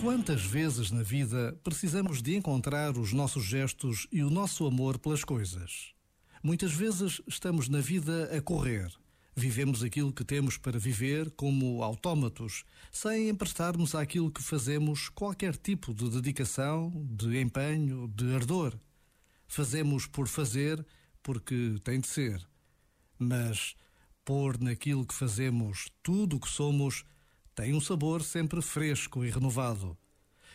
Quantas vezes na vida precisamos de encontrar os nossos gestos e o nosso amor pelas coisas? Muitas vezes estamos na vida a correr. Vivemos aquilo que temos para viver como autómatos, sem emprestarmos àquilo que fazemos qualquer tipo de dedicação, de empenho, de ardor. Fazemos por fazer, porque tem de ser. Mas pôr naquilo que fazemos tudo o que somos tem um sabor sempre fresco e renovado.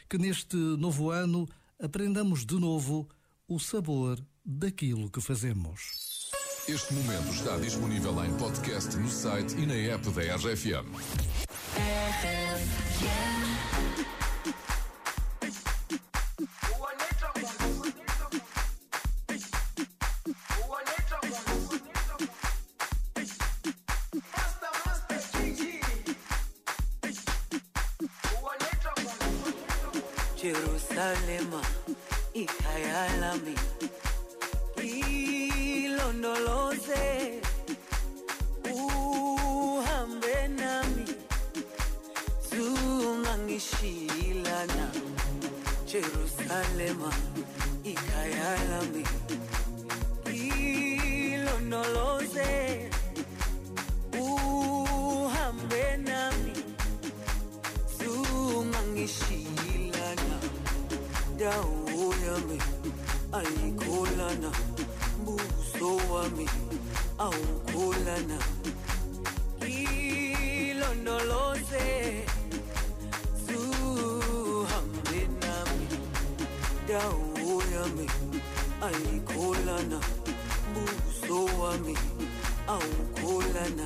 Que neste novo ano aprendamos de novo o sabor daquilo que fazemos. Este momento está disponível em podcast no site e na app da RFM. Jerusalema ikhaya lami ilondoloze uhambe nami. Zungangishilana Jerusalema dawo yami ayikholana buso wami awukholana ilondoloze zuhambe nami dawo yami ayikholana buso wami awukholana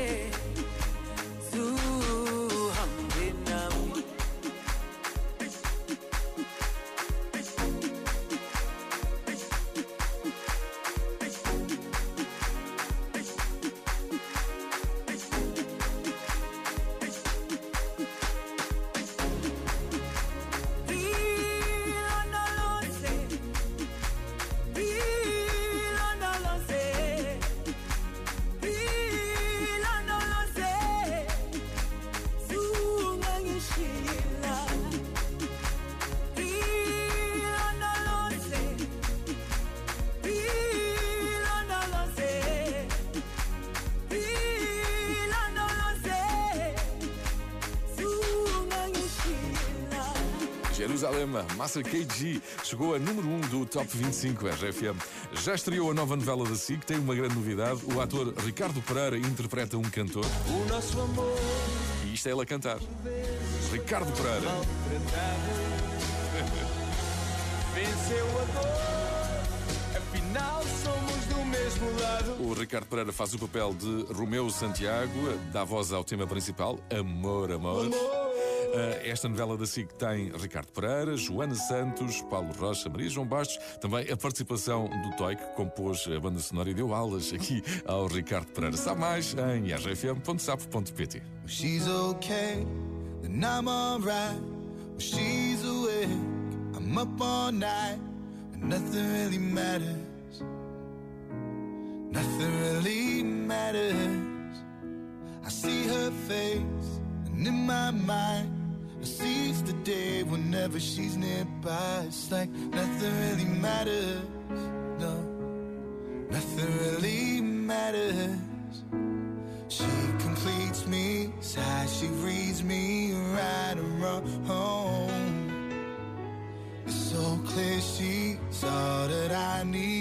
Jerusalema, Massa KG, chegou a número 1 um do Top 25 RFM. Já estreou a nova novela da SIC, tem uma grande novidade. O ator Ricardo Pereira interpreta um cantor. O nosso amor E isto é ele a cantar. Ricardo Pereira. venceu a dor. Afinal, somos do mesmo lado. O Ricardo Pereira faz o papel de Romeu Santiago, dá voz ao tema principal, Amor, Amor. Uh, esta novela da SIC tem Ricardo Pereira, Joana Santos, Paulo Rocha, Maria João Bastos, também a participação do Toy, que compôs a banda sonora e deu aulas aqui ao Ricardo Pereira. Sabe mais em rfm.sapo.pt. She's okay, then I'm alright. She's awake, I'm up all night, and nothing really matters. Nothing really matters. I see her face, and in my mind, the day whenever she's nearby. It's like nothing really matters. No, nothing really matters. She completes me, it's she reads me, right and wrong. It's so clear she's all that I need.